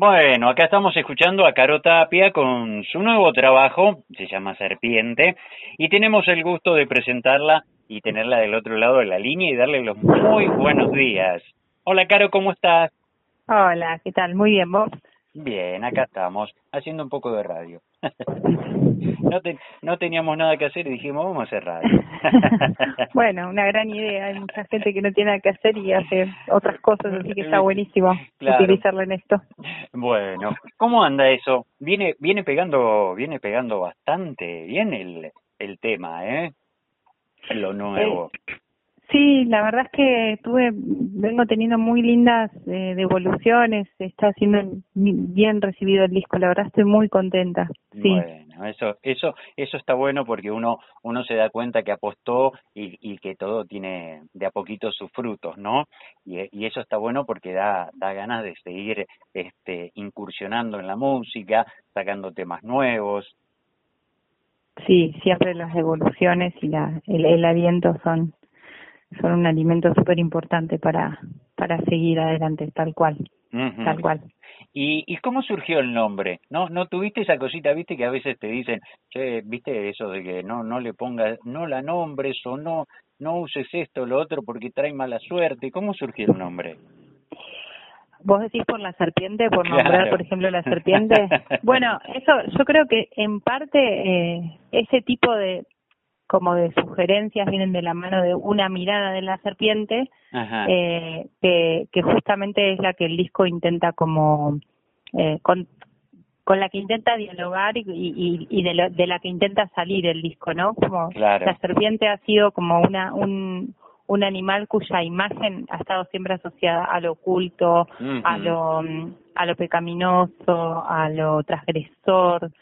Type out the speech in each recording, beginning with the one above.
Bueno, acá estamos escuchando a Caro Tapia con su nuevo trabajo, se llama Serpiente, y tenemos el gusto de presentarla y tenerla del otro lado de la línea y darle los muy buenos días. Hola Caro, ¿cómo estás? Hola, ¿qué tal? Muy bien, ¿vos? Bien, acá estamos, haciendo un poco de radio. no, no teníamos nada que hacer y dijimos, vamos a hacer radio. bueno, una gran idea. Hay mucha gente que no tiene nada que hacer y hace otras cosas, así que está buenísimo utilizarlo en esto. Bueno, ¿cómo anda eso? Viene viene pegando viene pegando bastante bien el, el tema, ¿eh? Lo nuevo. Eh, Sí, la verdad es que tuve, vengo teniendo muy lindas eh, devoluciones, está siendo bien recibido el disco, la verdad estoy muy contenta. Sí. Bueno, eso, eso, eso está bueno porque uno, uno se da cuenta que apostó y, y que todo tiene de a poquito sus frutos, ¿no? Y, y eso está bueno porque da, da ganas de seguir, este, incursionando en la música, sacando temas nuevos. Sí, siempre las devoluciones y la, el, el aliento son son un alimento súper importante para, para seguir adelante, tal cual, tal cual. ¿Y, ¿Y cómo surgió el nombre? ¿No no tuviste esa cosita, viste, que a veces te dicen, che, viste eso de que no no le pongas, no la nombres o no no uses esto o lo otro porque trae mala suerte? ¿Cómo surgió el nombre? Vos decís por la serpiente, por nombrar, por ejemplo, la serpiente. bueno, eso yo creo que en parte eh, ese tipo de, como de sugerencias vienen de la mano de una mirada de la serpiente, eh, que, que justamente es la que el disco intenta como, eh, con, con la que intenta dialogar y, y, y de, de, la que intenta salir el disco, ¿no? Como la serpiente ha sido como una un, un animal cuya imagen ha estado siempre asociada a lo oculto, a lo a lo pecaminoso, a lo transgresor,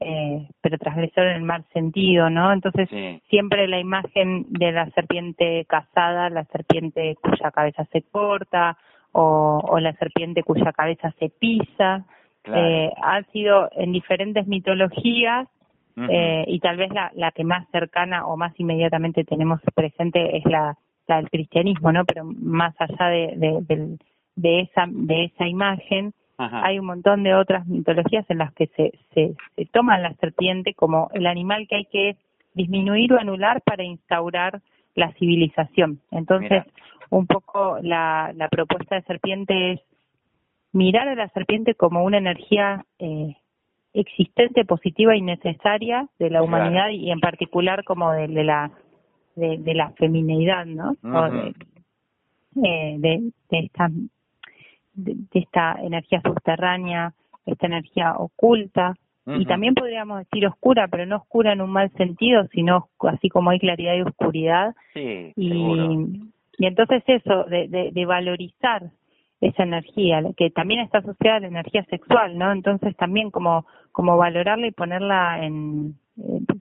eh, pero transgresor en el mal sentido, ¿no? Entonces, siempre la imagen de la serpiente casada, la serpiente cuya cabeza se corta, o, o la serpiente cuya cabeza se pisa, eh, han sido en diferentes mitologías, eh, y tal vez la, la que más cercana o más inmediatamente tenemos presente es la, la del cristianismo, ¿no? Pero más allá de, de, de, de esa, de esa imagen, hay un montón de otras mitologías en las que se, se, se toma la serpiente como el animal que hay que disminuir o anular para instaurar la civilización. Entonces, un poco la, la propuesta de serpiente es mirar a la serpiente como una energía eh, existente, positiva y necesaria de la humanidad y en particular como de, la de, de, la feminidad, ¿no? de, eh, de, de, esta de, esta energía subterránea, esta energía oculta, y también podríamos decir oscura, pero no oscura en un mal sentido, sino así como hay claridad y oscuridad. Sí, y, y entonces eso, de, de, de, valorizar esa energía, que también está asociada a la energía sexual, ¿no? Entonces también como, como valorarla y ponerla en,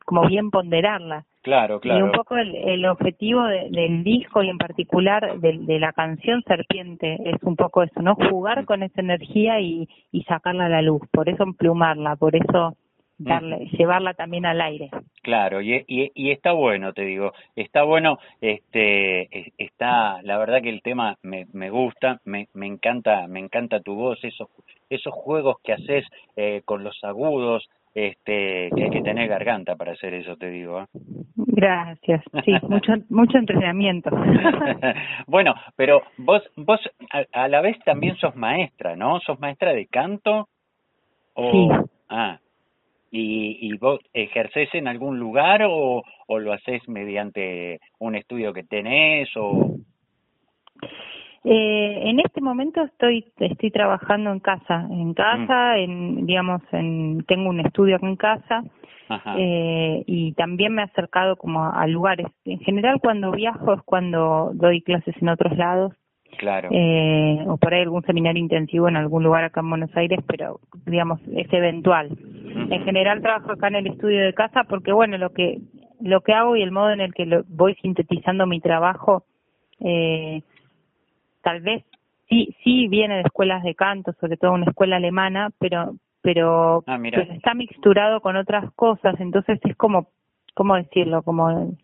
como bien ponderarla. Claro, claro. Y un poco el, el objetivo del disco y en particular de, de, la canción Serpiente es un poco eso, ¿no? Jugar con esa energía y, y sacarla a la luz, por eso emplumarla, por eso darle, llevarla también al aire. Claro, y, y, y, está bueno, te digo, está bueno, este, está, la verdad que el tema me, me gusta, me, me encanta, me encanta tu voz, esos, esos juegos que haces eh, con los agudos, este, que hay que tener garganta para hacer eso, te digo. ¿eh? Gracias, sí, mucho, mucho entrenamiento. bueno, pero vos, vos a, la vez también sos maestra, ¿no? ¿Sos maestra de canto? O, sí. Ah, ¿y, ¿y vos ejercés en algún lugar o, o lo haces mediante un estudio que tenés o...? Eh, en este momento estoy estoy trabajando en casa, en casa, mm. en digamos, en tengo un estudio acá en casa eh, y también me he acercado como a, lugares. En general cuando viajo es cuando doy clases en otros lados. Claro. Eh, o por ahí algún seminario intensivo en algún lugar acá en Buenos Aires, pero digamos es eventual. En general trabajo acá en el estudio de casa porque bueno lo que lo que hago y el modo en el que lo, voy sintetizando mi trabajo eh, tal vez sí sí viene de escuelas de canto, sobre todo una escuela alemana, pero pero ah, pues está mixturado con otras cosas, entonces es como cómo decirlo, como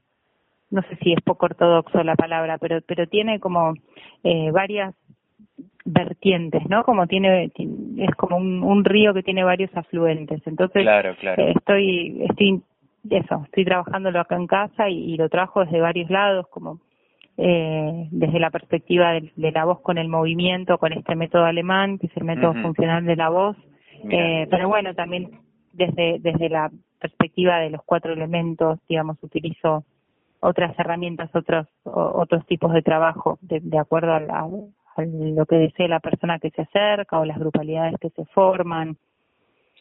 no sé si es poco ortodoxo la palabra, pero pero tiene como eh, varias vertientes, ¿no? Como tiene, es como un, río que tiene varios afluentes. Entonces, claro, claro. Eh, estoy, estoy, eso, estoy trabajándolo acá en casa y, lo trabajo desde varios lados, como eh, desde la perspectiva de, la voz con el movimiento, con este método alemán, que es el método funcional de la voz. Eh, pero bueno, también desde, desde la perspectiva de los cuatro elementos, digamos, utilizo otras herramientas, otros otros tipos de trabajo de, de acuerdo a, la, lo que desee la persona que se acerca o las grupalidades que se forman.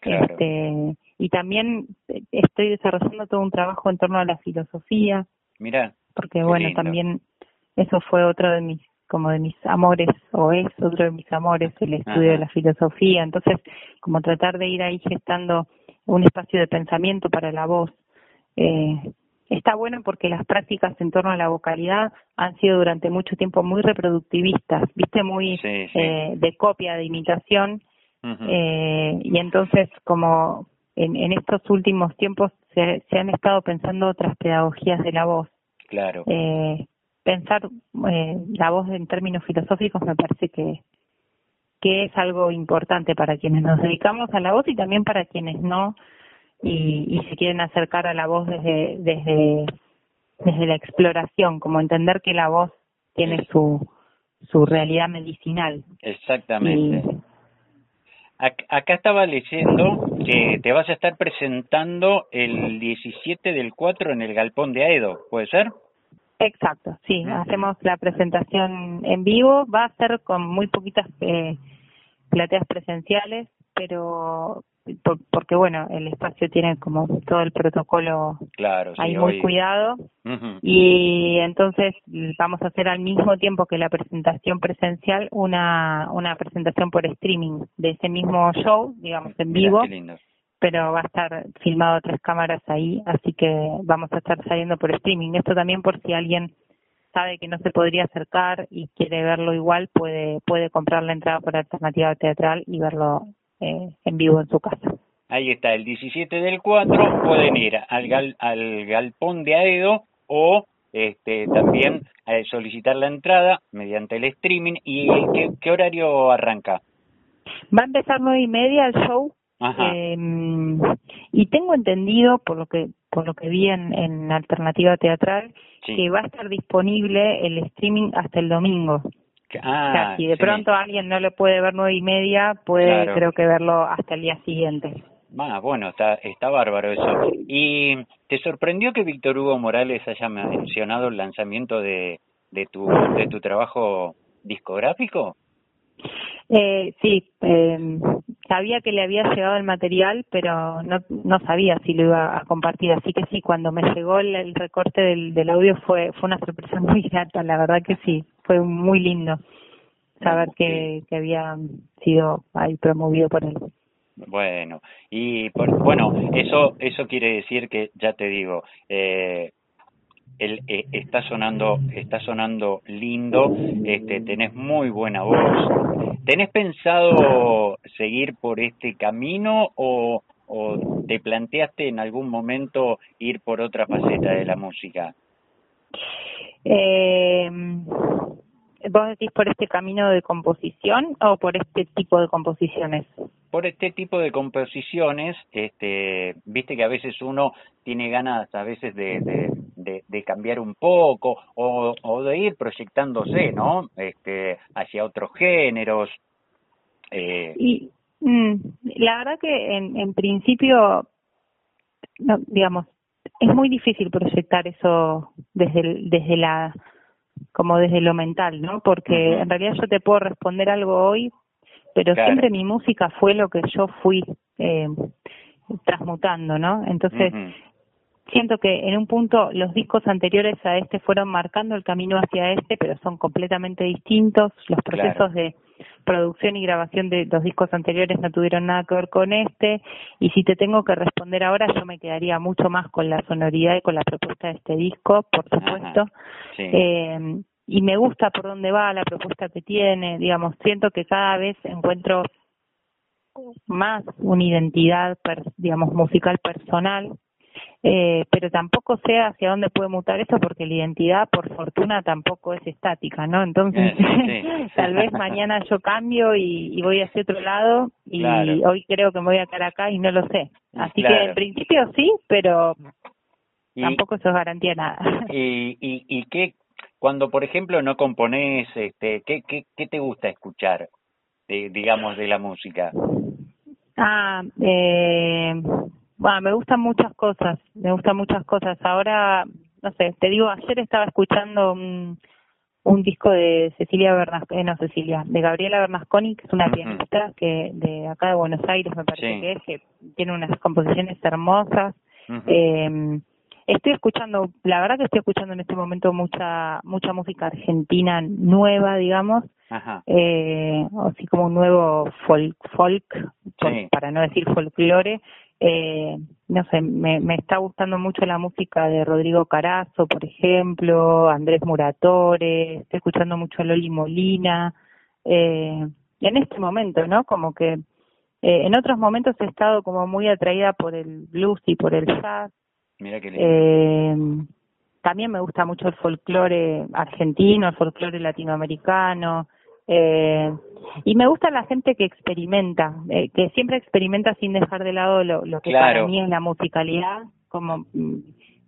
Este, y también estoy desarrollando todo un trabajo en torno a la filosofía. Mira. Porque bueno, también eso fue otro de mis como de mis amores o es otro de mis amores el estudio de la filosofía. Entonces, como tratar de ir ahí gestando un espacio de pensamiento para la voz. Eh, está bueno porque las prácticas en torno a la vocalidad han sido durante mucho tiempo muy reproductivistas, viste, muy Eh, de copia, de imitación, eh, y entonces como en, en estos últimos tiempos se, se, han estado pensando otras pedagogías de la voz. Claro. Eh, pensar eh, la voz en términos filosóficos me parece que que es algo importante para quienes nos dedicamos a la voz y también para quienes no y, y se quieren acercar a la voz desde, desde, desde la exploración, como entender que la voz tiene su, su realidad medicinal. Exactamente. Acá estaba leyendo que te vas a estar presentando el 17 del 4 en el Galpón de Aedo, ¿puede ser? Exacto, sí, hacemos la presentación en vivo, va a ser con muy poquitas eh, plateas presenciales, pero porque bueno, el espacio tiene como todo el protocolo claro, ahí muy cuidado. Y entonces vamos a hacer al mismo tiempo que la presentación presencial una una presentación por streaming de ese mismo show, digamos en vivo. Pero va a estar filmado a tres cámaras ahí, así que vamos a estar saliendo por streaming. Esto también por si alguien sabe que no se podría acercar y quiere verlo igual, puede puede comprar la entrada por alternativa teatral y verlo eh, en vivo en su casa. Ahí está, el 17 del 4 pueden ir al, al galpón de Aedo o este, también eh, solicitar la entrada mediante el streaming. ¿Y qué, horario arranca? Va a empezar nueve y media el show. Eh, y tengo entendido, por lo que por lo que vi en, en Alternativa Teatral, que va a estar disponible el streaming hasta el domingo. Ah, si de pronto alguien no lo puede ver nueve y media, puede creo que verlo hasta el día siguiente. Ah, bueno, está, está bárbaro eso. ¿Y te sorprendió que Víctor Hugo Morales haya mencionado el lanzamiento de, de, tu, de tu trabajo discográfico? Eh, sí, eh, sabía que le había llegado el material, pero no, no sabía si lo iba a compartir. Así que sí, cuando me llegó el, recorte del, del audio fue, fue una sorpresa muy grata, la verdad que sí, fue muy lindo saber que, que había sido ahí promovido por él. Bueno, y por, bueno, eso eso quiere decir que ya te digo, eh, el, eh, está sonando está sonando lindo, este tenés muy buena voz. ¿Tenés pensado seguir por este camino o, o te planteaste en algún momento ir por otra faceta de la música? Eh, ¿Vos decís por este camino de composición o por este tipo de composiciones? Por este tipo de composiciones, este, viste que a veces uno tiene ganas a veces de, de, cambiar un poco o, o, de ir proyectándose, ¿no? Este, hacia otros géneros. Eh. Y mm, la verdad que en, en principio, no, digamos, es muy difícil proyectar eso desde, desde la como desde lo mental, ¿no? Porque en realidad yo te puedo responder algo hoy, pero siempre mi música fue lo que yo fui eh, transmutando, ¿no? Entonces, siento que en un punto los discos anteriores a este fueron marcando el camino hacia este, pero son completamente distintos. Los procesos de producción y grabación de los discos anteriores no tuvieron nada que ver con este. Y si te tengo que responder ahora, yo me quedaría mucho más con la sonoridad y con la propuesta de este disco, por supuesto. Eh, y me gusta por dónde va la propuesta que tiene. Digamos, siento que cada vez encuentro más una identidad, digamos, musical personal eh, pero tampoco sé hacia dónde puede mutar eso porque la identidad, por fortuna, tampoco es estática, ¿no? Entonces, eh, tal vez mañana yo cambio y, voy hacia otro lado y hoy creo que me voy a quedar acá y no lo sé. Así que en principio sí, pero tampoco eso es garantía nada. ¿Y, y, y qué, cuando por ejemplo no componés, este, qué, qué, qué te gusta escuchar, digamos, de la música? Ah, eh, bueno, me gustan muchas cosas, me gustan muchas cosas. Ahora, no sé, te digo, ayer estaba escuchando un, un disco de Cecilia Bernasconi, eh, no Cecilia, de Gabriela Bernasconi, que es una pianista que de acá de Buenos Aires me parece que es, que tiene unas composiciones hermosas. eh, estoy escuchando, la verdad que estoy escuchando en este momento mucha mucha música argentina nueva, digamos, Ajá. Eh, así como un nuevo folk, folk para no decir folclore. Eh, no sé, me, me está gustando mucho la música de Rodrigo Carazo, por ejemplo, Andrés Muratore, estoy escuchando mucho a Loli Molina. Eh, en este momento, ¿no? Como que eh, en otros momentos he estado como muy atraída por el blues y por el jazz. Mira qué lindo. Eh, también me gusta mucho el folclore argentino, el folclore latinoamericano. Eh, y me gusta la gente que experimenta, eh, que siempre experimenta sin dejar de lado lo, lo que para mí es la musicalidad, como mm,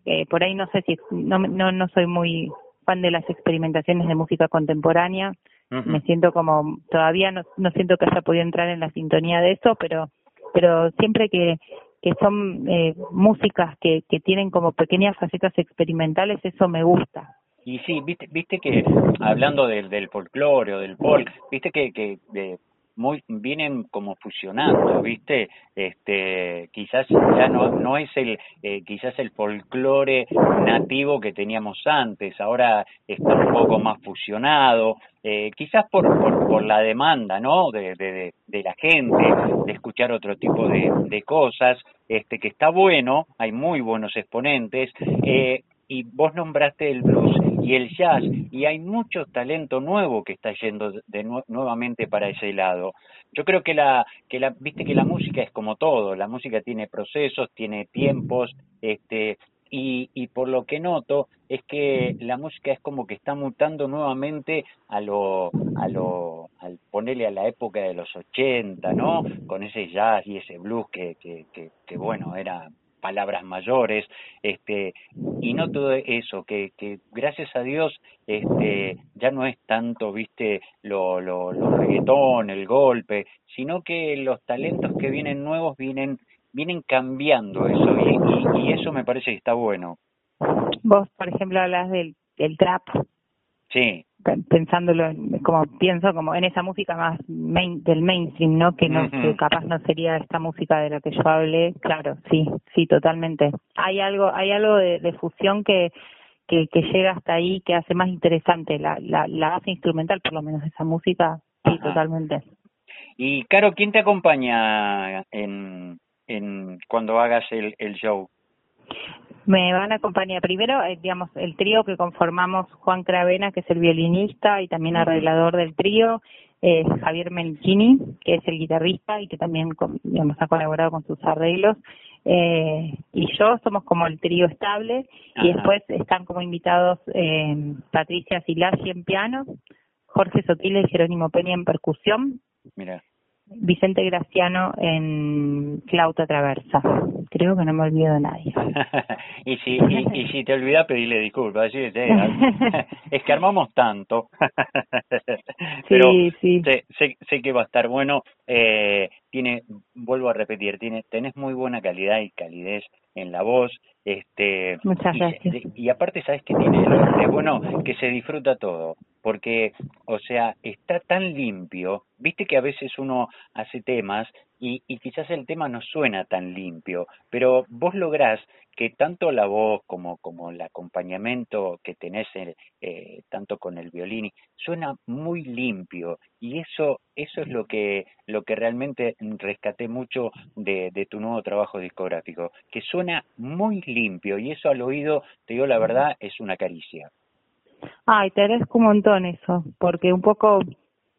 eh, por ahí no sé si no, no no soy muy fan de las experimentaciones de música contemporánea, me siento como todavía no, no siento que haya podido entrar en la sintonía de eso, pero pero siempre que que son eh, músicas que, que tienen como pequeñas facetas experimentales, eso me gusta. Y sí, viste, viste que hablando del, del folclore o del folk, viste que, que muy vienen como fusionando, ¿viste? Este, quizás ya no no es el eh, quizás el folclore nativo que teníamos antes, ahora está un poco más fusionado, eh, quizás por, por, por la demanda, ¿no? De, de, de, la gente, de escuchar otro tipo de, de cosas, este que está bueno, hay muy buenos exponentes, eh, y vos nombraste el blues y el jazz y hay mucho talento nuevo que está yendo de nuevamente para ese lado. Yo creo que la que la viste que la música es como todo, la música tiene procesos, tiene tiempos, este y, y por lo que noto es que la música es como que está mutando nuevamente a lo a lo al ponerle a la época de los 80, ¿no? Con ese jazz y ese blues que que que, que bueno, era palabras mayores, este, y no todo eso, que, que gracias a Dios este, ya no es tanto, viste, lo, lo, lo reggaetón, el golpe, sino que los talentos que vienen nuevos vienen, vienen cambiando eso, y, y, eso me parece que está bueno. Vos, por ejemplo, hablas del, del trap. Sí pensándolo como pienso como en esa música más main, del mainstream no que no que capaz no sería esta música de la que yo hablé claro sí sí totalmente. Hay algo hay algo de, fusión que, que que llega hasta ahí que hace más interesante la la, la base instrumental por lo menos esa música. Sí totalmente. Y Caro quién te acompaña en en cuando hagas el el show me van a acompañar. Primero, eh, digamos, el trío que conformamos Juan Cravena, que es el violinista y también arreglador del trío, eh, Javier Menchini, que es el guitarrista y que también digamos, ha colaborado con sus arreglos, eh, y yo somos como el trío estable, y después están como invitados eh, Patricia Silasi en piano, Jorge Sotile y Jerónimo Peña en percusión. Mira. Vicente Graciano en flauta traversa. Creo que no me olvido de nadie. y, si, y, si te olvidas, pedirle disculpas. es que armamos tanto. Pero sí, Sé, sé, sé, que va a estar bueno. Eh, tiene, vuelvo a repetir, tiene, tenés muy buena calidad y calidez en la voz. Este, Muchas gracias. Y, aparte, ¿sabes que tiene? De bueno, que se disfruta todo porque, o sea, está tan limpio, viste que a veces uno hace temas y, y quizás el tema no suena tan limpio, pero vos lográs que tanto la voz como, como el acompañamiento que tenés eh, tanto con el violín suena muy limpio. Y eso eso es lo que lo que realmente rescaté mucho de, de tu nuevo trabajo discográfico que suena muy limpio. Y eso al oído te digo la verdad es una caricia. Ay, te agradezco un montón eso, porque un poco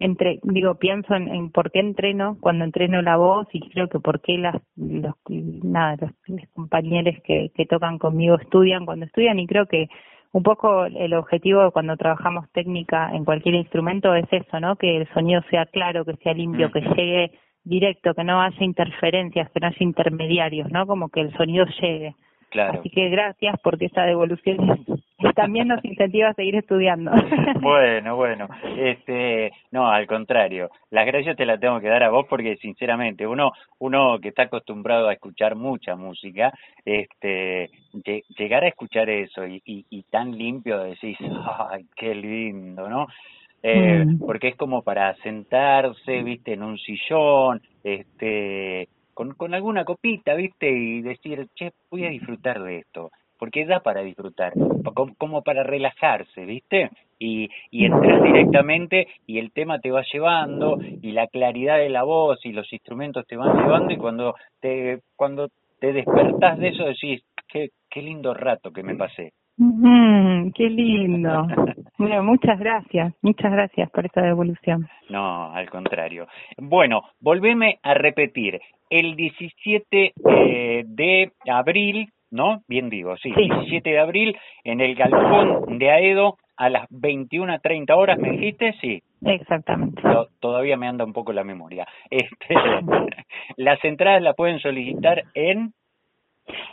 entre digo pienso en, por qué entreno cuando entreno la voz y creo que por qué las los nada los, compañeros que, que tocan conmigo estudian cuando estudian y creo que un poco el objetivo cuando trabajamos técnica en cualquier instrumento es eso no que el sonido sea claro que sea limpio que llegue directo que no haya interferencias que no haya intermediarios no como que el sonido llegue Así que gracias porque esa devolución también nos incentiva a seguir estudiando. bueno, bueno, este, no, al contrario, las gracias te las tengo que dar a vos porque sinceramente uno, uno que está acostumbrado a escuchar mucha música, este, llegar a escuchar eso y, y, tan limpio decís, ay, qué lindo, ¿no? Eh, mm. porque es como para sentarse, viste, en un sillón, este, con, con alguna copita, ¿viste? Y decir, che, voy a disfrutar de esto, porque da para disfrutar, como, para relajarse, ¿viste? Y, y entras directamente y el tema te va llevando y la claridad de la voz y los instrumentos te van llevando y cuando te, cuando te despertás de eso decís, qué, qué lindo rato que me pasé. Qué lindo. Bueno, muchas gracias, muchas gracias por esta devolución. No, al contrario. Bueno, volveme a repetir. El 17 eh, de abril, ¿no? Bien digo, sí, 17 de abril, en el Galpón de Aedo, a las 21.30 horas, ¿me dijiste? Sí. Exactamente. todavía me anda un poco la memoria. Este, las entradas las pueden solicitar en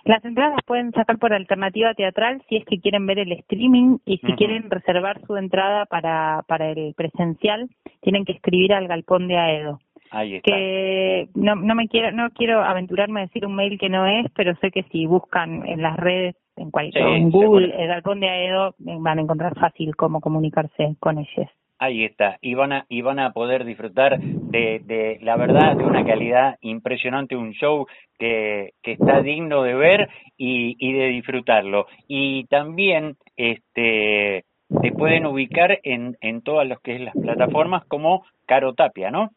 las entradas pueden sacar por alternativa teatral si es que quieren ver el streaming y si quieren reservar su entrada para, para el presencial, tienen que escribir al galpón de Aedo. Ahí está. Que no, no me quiero, no quiero aventurarme a decir un mail que no es, pero sé que si buscan en las redes, en cualquier, en Google, el galpón de Aedo, van a encontrar fácil cómo comunicarse con ellos. Ahí está, y van a, y van a poder disfrutar de, de la verdad, de una calidad impresionante, un show que, que está digno de ver y, y de disfrutarlo. Y también este te pueden ubicar en, en todas las que es las plataformas como Caro Tapia, ¿no?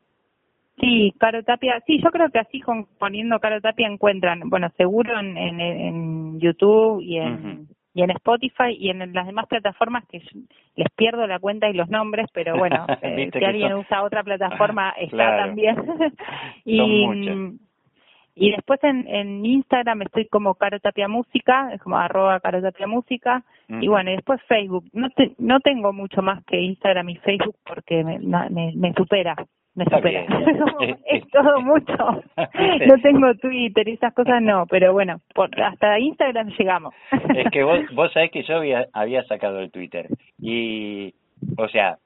Sí, Caro Tapia, sí, yo creo que así con, poniendo Caro Tapia encuentran, bueno, seguro en, en, en YouTube y en, y en Spotify y en las demás plataformas que les pierdo la cuenta y los nombres, pero bueno, eh, si alguien usa otra plataforma está también. y y después en, en Instagram estoy como Caro Tapia Música, es como arroba Caro Tapia Música, y bueno, y después Facebook. No te, no tengo mucho más que Instagram y Facebook porque me, me, me supera me supera. es todo mucho. no tengo Twitter y esas cosas no, pero bueno, por, hasta Instagram llegamos. es que vos, vos sabés que yo había, había sacado el Twitter y, o sea,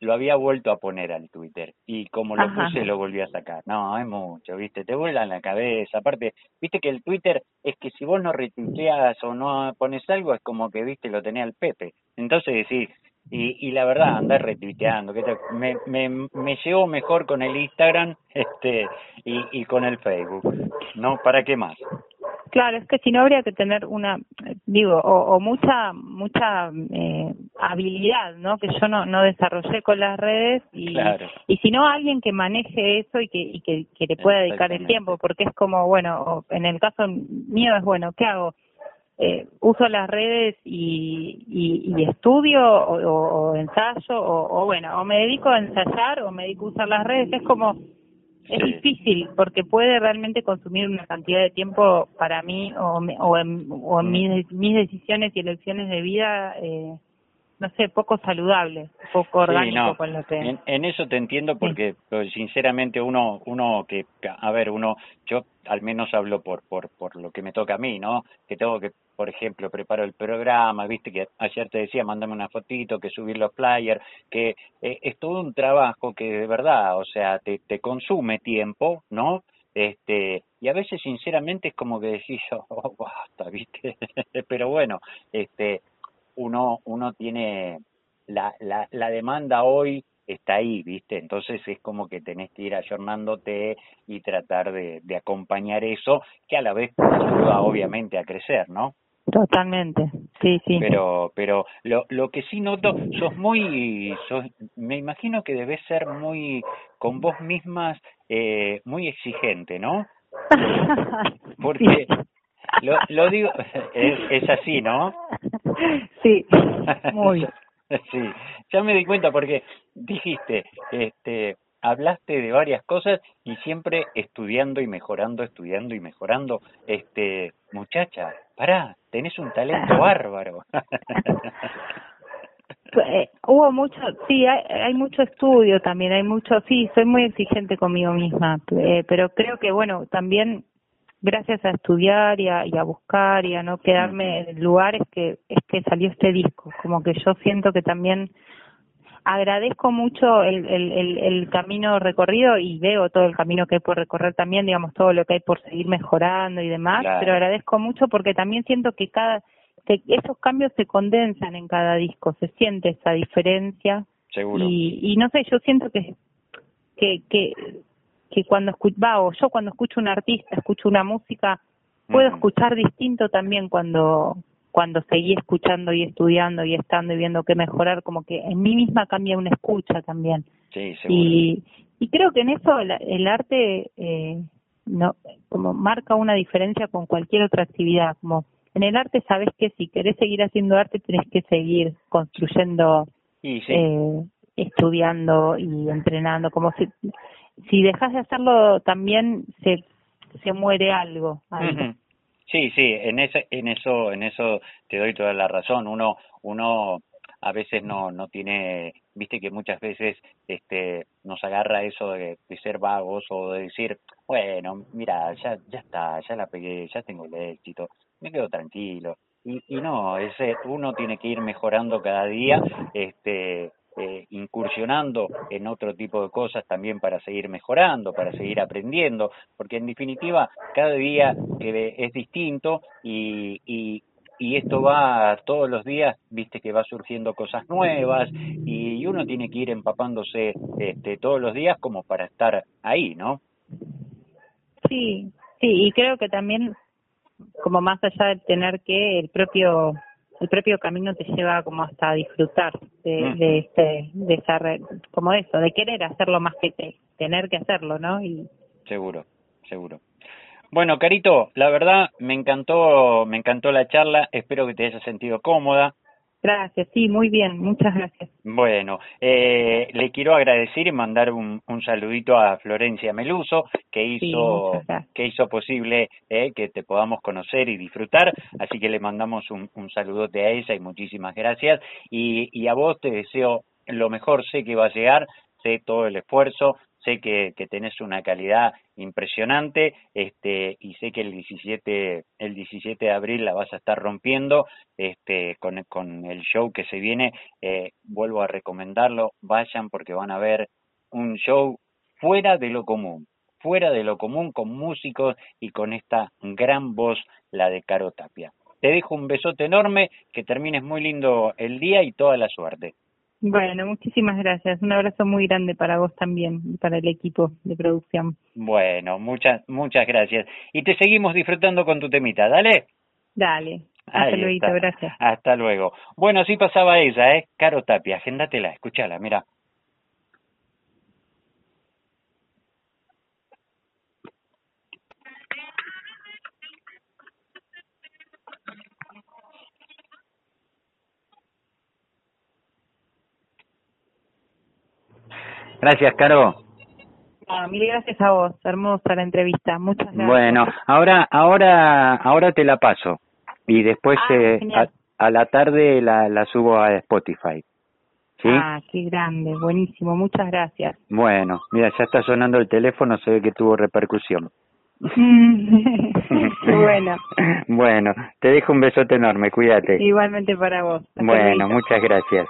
lo había vuelto a poner al Twitter y como lo puse lo volví a sacar. No, es mucho, ¿viste? Te vuela en la cabeza. Aparte, ¿viste que el Twitter es que si vos no retuiteas o no pones algo es como que, ¿viste? Lo tenía el Pepe. Entonces decís, y, y la verdad andar retuiteando que me, me, me llevo mejor con el Instagram este y, y con el Facebook no para qué más claro es que si no habría que tener una digo o, o mucha mucha eh, habilidad no que yo no no desarrollé con las redes y y si no alguien que maneje eso y que y que, que le pueda dedicar el tiempo porque es como bueno en el caso mío es bueno qué hago eh, uso las redes y, y, estudio o, ensayo o, bueno, o me dedico a ensayar o me dedico a usar las redes, es como, es difícil porque puede realmente consumir una cantidad de tiempo para mí o, o en, o en mis, mis decisiones y elecciones de vida eh, no sé, poco saludable, poco orgánico con lo que... En, eso te entiendo porque pues, sinceramente uno, uno que, a ver, uno, yo al menos hablo por, por, por lo que me toca a mí, ¿no? Que tengo que, por ejemplo, preparo el programa, viste que ayer te decía, mándame una fotito, que subir los flyers, que eh, es todo un trabajo que de verdad, o sea, te, te consume tiempo, ¿no? este y a veces sinceramente es como que decís oh, basta viste pero bueno este uno, uno tiene la, la, la demanda hoy está ahí, ¿viste? Entonces es como que tenés que ir ayornándote y tratar de, de acompañar eso, que a la vez ayuda obviamente a crecer, ¿no? Totalmente, sí, sí. Pero, pero lo, lo que sí noto, sos muy, sos, me imagino que debes ser muy, con vos mismas, eh, muy exigente, ¿no? Porque lo, lo digo, es, es así, ¿no? Sí, muy. sí, ya me di cuenta porque dijiste, este, hablaste de varias cosas y siempre estudiando y mejorando, estudiando y mejorando. Este, muchacha, pará, tenés un talento bárbaro. Eh, hubo mucho, sí, hay, hay mucho estudio también, hay mucho, sí, soy muy exigente conmigo misma, eh, pero creo que, bueno, también gracias a estudiar y a, y a buscar y a no quedarme en lugares que es que salió este disco, como que yo siento que también agradezco mucho el, el, el, camino recorrido y veo todo el camino que hay por recorrer también, digamos, todo lo que hay por seguir mejorando y demás, pero agradezco mucho porque también siento que cada que esos cambios se condensan en cada disco, se siente esa diferencia. Seguro. Y, y no sé, yo siento que que que, que cuando escucho, o yo cuando escucho un artista, escucho una música, puedo escuchar distinto también cuando cuando seguí escuchando y estudiando y estando y viendo que mejorar, como que en mí misma cambia una escucha también. Sí, Y, y creo que en eso el, arte eh, no como marca una diferencia con cualquier otra actividad. Como en el arte sabes que si querés seguir haciendo arte tenés que seguir construyendo, eh, estudiando y entrenando. Como si si dejas de hacerlo también se se muere algo. Sí, sí, en ese, en eso, en eso te doy toda la razón. Uno, uno a veces no, no tiene, viste que muchas veces, este, nos agarra eso de, ser vagos o de decir, bueno, mira, ya, ya está, ya la pegué, ya tengo el éxito, me quedo tranquilo. Y, y no, ese, uno tiene que ir mejorando cada día, este, eh, incursionando en otro tipo de cosas también para seguir mejorando, para seguir aprendiendo, porque en definitiva cada día es distinto y, y, y esto va todos los días, viste que va surgiendo cosas nuevas y uno tiene que ir empapándose este, todos los días como para estar ahí, ¿no? Sí, sí, y creo que también como más allá de tener que el propio el propio camino te lleva como hasta disfrutar de, mm. de este de esa como eso de querer hacerlo más que tener que hacerlo no y seguro seguro. Bueno carito la verdad me encantó me encantó la charla espero que te hayas sentido cómoda Gracias, sí, muy bien, muchas gracias. Bueno, eh, le quiero agradecer y mandar un, un saludito a Florencia Meluso, que hizo, que hizo posible eh, que te podamos conocer y disfrutar, así que le mandamos un, un saludote a ella y muchísimas gracias. Y, y a vos te deseo lo mejor, sé que va a llegar, sé todo el esfuerzo, sé que, que tenés una calidad impresionante este y sé que el 17 el 17 de abril la vas a estar rompiendo este con, el show que se viene eh, vuelvo a recomendarlo vayan porque van a ver un show fuera de lo común fuera de lo común con músicos y con esta gran voz la de Caro Tapia. Te dejo un besote enorme que termines muy lindo el día y toda la suerte bueno, muchísimas gracias. Un abrazo muy grande para vos también y para el equipo de producción. Bueno, muchas muchas gracias. Y te seguimos disfrutando con tu temita, dale. Dale. Hasta luego, gracias. Hasta luego. Bueno, así pasaba ella, ¿eh? Caro Tapia, agéndatela, escúchala, mira. Gracias, Caro. Ah, mil gracias a vos, hermosa la entrevista, muchas gracias. Bueno, ahora, ahora, ahora te la paso y después ah, eh, a, la tarde la, la subo a Spotify. ¿Sí? Ah, qué grande, buenísimo, muchas gracias. Bueno, mira, ya está sonando el teléfono, se ve que tuvo repercusión. bueno. Bueno, te dejo un besote enorme, cuídate. Igualmente para vos. bueno, muchas gracias.